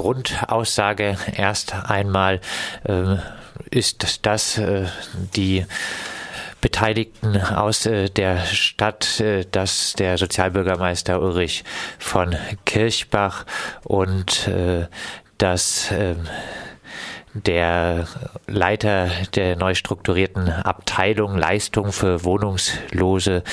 Grundaussage. Erst einmal äh, ist das äh, die Beteiligten aus äh, der Stadt, äh, dass der Sozialbürgermeister Ulrich von Kirchbach und äh, dass ähm, der Leiter der neu strukturierten Abteilung Leistung für wohnungslose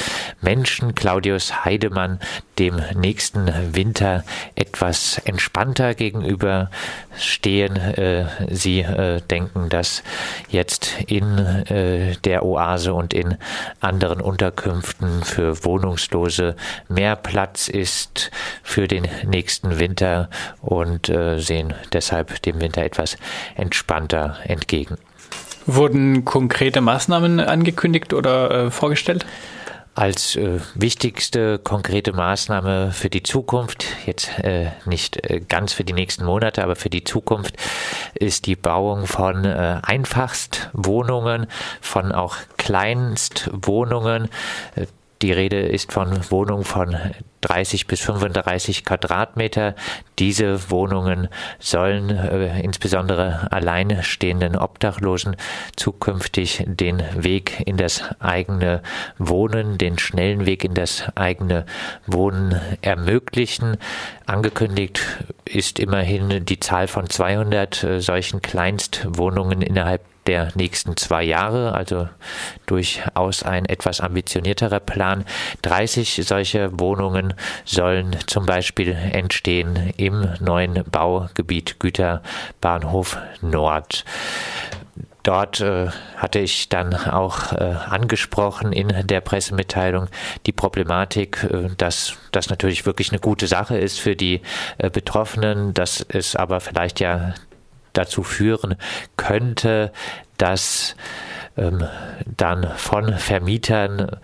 Menschen, Claudius Heidemann, dem nächsten Winter etwas entspannter gegenüber stehen. Äh, sie äh, denken, dass jetzt in äh, der Oase und in anderen Unterkünften für Wohnungslose mehr Platz ist für den nächsten Winter und sehen deshalb dem Winter etwas entspannter entgegen. Wurden konkrete Maßnahmen angekündigt oder vorgestellt? als äh, wichtigste konkrete Maßnahme für die Zukunft, jetzt äh, nicht äh, ganz für die nächsten Monate, aber für die Zukunft, ist die Bauung von äh, Einfachstwohnungen, von auch Kleinstwohnungen. Die Rede ist von Wohnungen von 30 bis 35 Quadratmeter. Diese Wohnungen sollen äh, insbesondere alleinstehenden Obdachlosen zukünftig den Weg in das eigene Wohnen, den schnellen Weg in das eigene Wohnen ermöglichen. Angekündigt ist immerhin die Zahl von 200 äh, solchen Kleinstwohnungen innerhalb der nächsten zwei Jahre, also durchaus ein etwas ambitionierterer Plan. 30 solcher Wohnungen sollen zum Beispiel entstehen im neuen Baugebiet Güterbahnhof Nord. Dort äh, hatte ich dann auch äh, angesprochen in der Pressemitteilung die Problematik, äh, dass das natürlich wirklich eine gute Sache ist für die äh, Betroffenen, dass es aber vielleicht ja dazu führen könnte, dass ähm, dann von Vermietern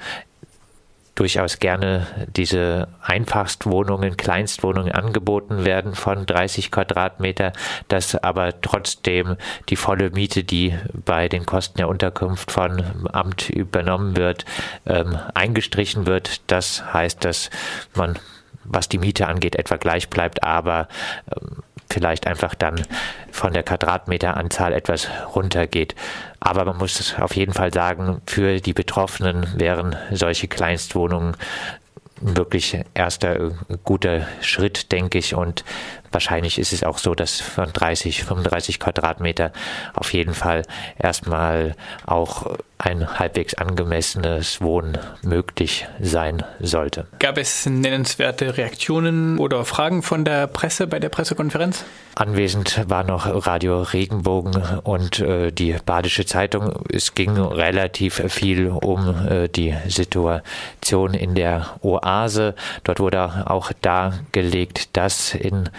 durchaus gerne diese Einfachstwohnungen, Kleinstwohnungen angeboten werden von 30 Quadratmeter, dass aber trotzdem die volle Miete, die bei den Kosten der Unterkunft von Amt übernommen wird, ähm, eingestrichen wird. Das heißt, dass man, was die Miete angeht, etwa gleich bleibt, aber ähm, vielleicht einfach dann von der Quadratmeteranzahl etwas runtergeht. Aber man muss auf jeden Fall sagen, für die Betroffenen wären solche Kleinstwohnungen wirklich erster guter Schritt, denke ich. Und wahrscheinlich ist es auch so, dass von 30, 35 Quadratmeter auf jeden Fall erstmal auch ein halbwegs angemessenes Wohnen möglich sein sollte. Gab es nennenswerte Reaktionen oder Fragen von der Presse bei der Pressekonferenz? Anwesend war noch Radio Regenbogen und äh, die Badische Zeitung. Es ging relativ viel um äh, die Situation in der Oase. Dort wurde auch dargelegt, dass in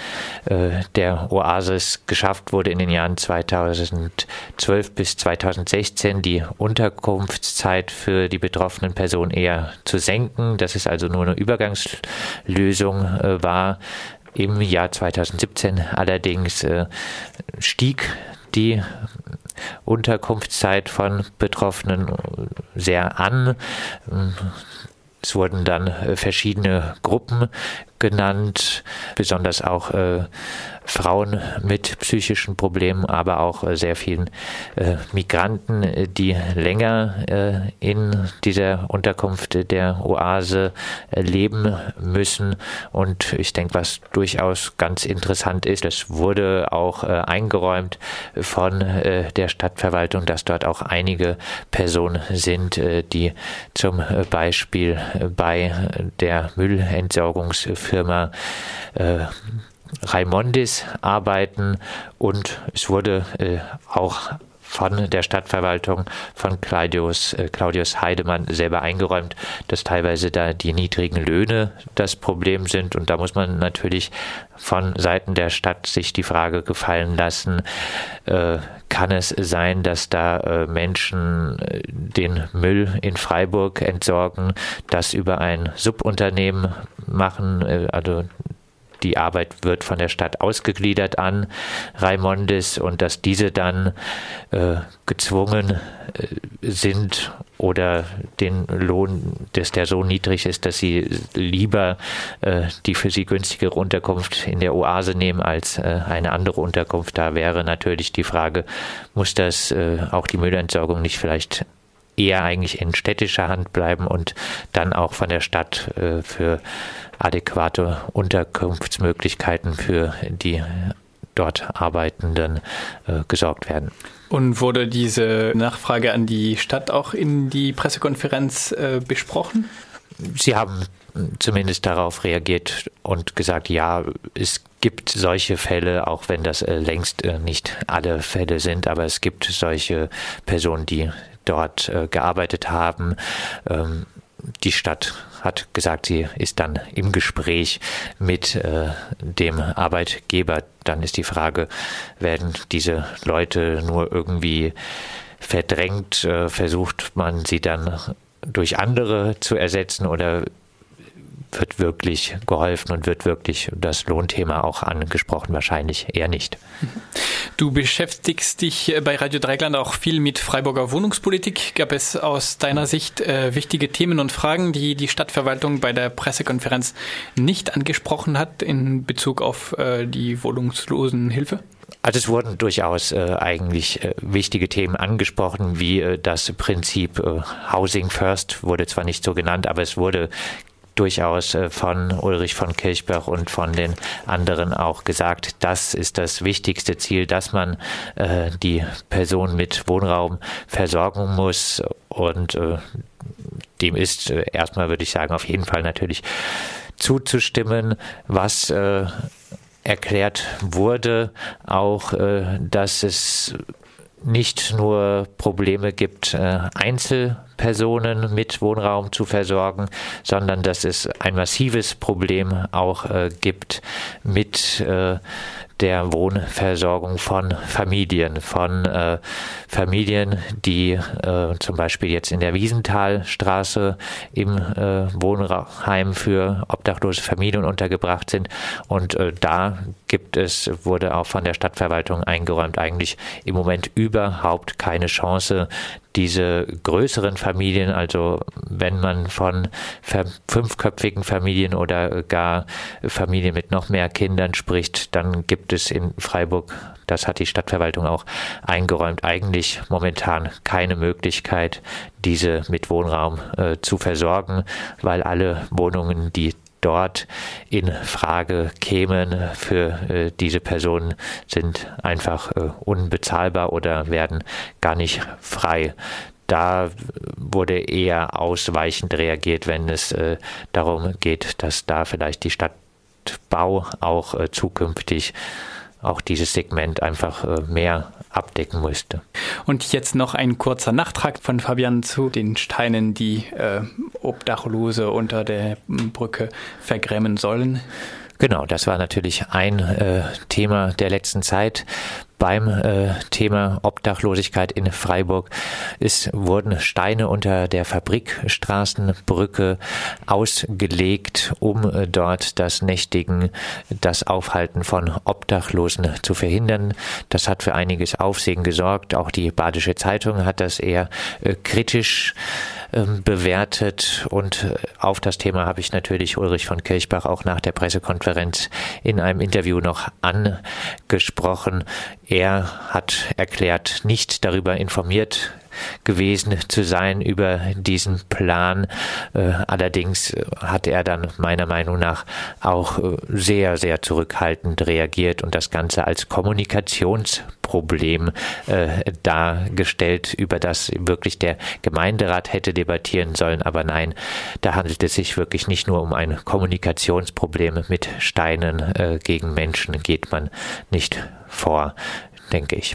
äh, der Oase es geschafft wurde, in den Jahren 2012 bis 2016 die Unterkunftszeit für die betroffenen Personen eher zu senken, dass es also nur eine Übergangslösung äh, war. Im Jahr 2017 allerdings äh, stieg die Unterkunftszeit von Betroffenen sehr an. Es wurden dann äh, verschiedene Gruppen genannt, besonders auch äh, Frauen mit psychischen Problemen, aber auch äh, sehr vielen äh, Migranten, äh, die länger in dieser Unterkunft der Oase leben müssen. Und ich denke, was durchaus ganz interessant ist, es wurde auch eingeräumt von der Stadtverwaltung, dass dort auch einige Personen sind, die zum Beispiel bei der Müllentsorgungsfirma Firma Raimondis arbeiten und es wurde äh, auch von der Stadtverwaltung von Claudius, äh, Claudius Heidemann selber eingeräumt, dass teilweise da die niedrigen Löhne das Problem sind. Und da muss man natürlich von Seiten der Stadt sich die Frage gefallen lassen, äh, kann es sein, dass da äh, Menschen äh, den Müll in Freiburg entsorgen, das über ein Subunternehmen machen, äh, also die Arbeit wird von der Stadt ausgegliedert an Raimondis und dass diese dann äh, gezwungen äh, sind oder den Lohn, dass der so niedrig ist, dass sie lieber äh, die für sie günstigere Unterkunft in der Oase nehmen als äh, eine andere Unterkunft. Da wäre natürlich die Frage, muss das äh, auch die Müllentsorgung nicht vielleicht eher eigentlich in städtischer Hand bleiben und dann auch von der Stadt äh, für adäquate Unterkunftsmöglichkeiten für die dort Arbeitenden äh, gesorgt werden. Und wurde diese Nachfrage an die Stadt auch in die Pressekonferenz äh, besprochen? Sie haben zumindest darauf reagiert und gesagt, ja, es gibt solche Fälle, auch wenn das äh, längst äh, nicht alle Fälle sind, aber es gibt solche Personen, die dort äh, gearbeitet haben. Ähm, die Stadt hat gesagt, sie ist dann im Gespräch mit äh, dem Arbeitgeber. Dann ist die Frage, werden diese Leute nur irgendwie verdrängt, äh, versucht man sie dann durch andere zu ersetzen oder wird wirklich geholfen und wird wirklich das Lohnthema auch angesprochen? Wahrscheinlich eher nicht. Du beschäftigst dich bei Radio Dreigland auch viel mit Freiburger Wohnungspolitik. Gab es aus deiner Sicht äh, wichtige Themen und Fragen, die die Stadtverwaltung bei der Pressekonferenz nicht angesprochen hat in Bezug auf äh, die Wohnungslosenhilfe? Also es wurden durchaus äh, eigentlich äh, wichtige Themen angesprochen, wie äh, das Prinzip äh, Housing First wurde zwar nicht so genannt, aber es wurde durchaus äh, von Ulrich von Kirchbach und von den anderen auch gesagt, das ist das wichtigste Ziel, dass man äh, die Person mit Wohnraum versorgen muss. Und äh, dem ist äh, erstmal, würde ich sagen, auf jeden Fall natürlich zuzustimmen, was äh, erklärt wurde, auch, äh, dass es nicht nur Probleme gibt, äh, Einzelpersonen mit Wohnraum zu versorgen, sondern dass es ein massives Problem auch äh, gibt mit äh, der Wohnversorgung von Familien, von äh, Familien, die äh, zum Beispiel jetzt in der Wiesenthalstraße im äh, Wohnheim für obdachlose Familien untergebracht sind. Und äh, da gibt es, wurde auch von der Stadtverwaltung eingeräumt, eigentlich im Moment überhaupt keine Chance, diese größeren Familien, also wenn man von fünfköpfigen Familien oder gar Familien mit noch mehr Kindern spricht, dann gibt es in Freiburg, das hat die Stadtverwaltung auch eingeräumt, eigentlich momentan keine Möglichkeit, diese mit Wohnraum äh, zu versorgen, weil alle Wohnungen, die dort in Frage kämen für äh, diese Personen, sind einfach äh, unbezahlbar oder werden gar nicht frei. Da wurde eher ausweichend reagiert, wenn es äh, darum geht, dass da vielleicht die Stadtbau auch äh, zukünftig auch dieses Segment einfach äh, mehr abdecken müsste. Und jetzt noch ein kurzer Nachtrag von Fabian zu den Steinen, die Obdachlose unter der Brücke vergrämen sollen. Genau, das war natürlich ein äh, Thema der letzten Zeit beim äh, Thema Obdachlosigkeit in Freiburg. Es wurden Steine unter der Fabrikstraßenbrücke ausgelegt, um äh, dort das Nächtigen, das Aufhalten von Obdachlosen zu verhindern. Das hat für einiges Aufsehen gesorgt. Auch die Badische Zeitung hat das eher äh, kritisch ähm, bewertet und äh, auf das Thema habe ich natürlich Ulrich von Kirchbach auch nach der Pressekonferenz in einem Interview noch angesprochen. Er hat erklärt, nicht darüber informiert gewesen zu sein über diesen Plan. Äh, allerdings hat er dann meiner Meinung nach auch äh, sehr, sehr zurückhaltend reagiert und das Ganze als Kommunikationsproblem äh, dargestellt, über das wirklich der Gemeinderat hätte debattieren sollen. Aber nein, da handelt es sich wirklich nicht nur um ein Kommunikationsproblem mit Steinen gegen Menschen, geht man nicht vor, denke ich.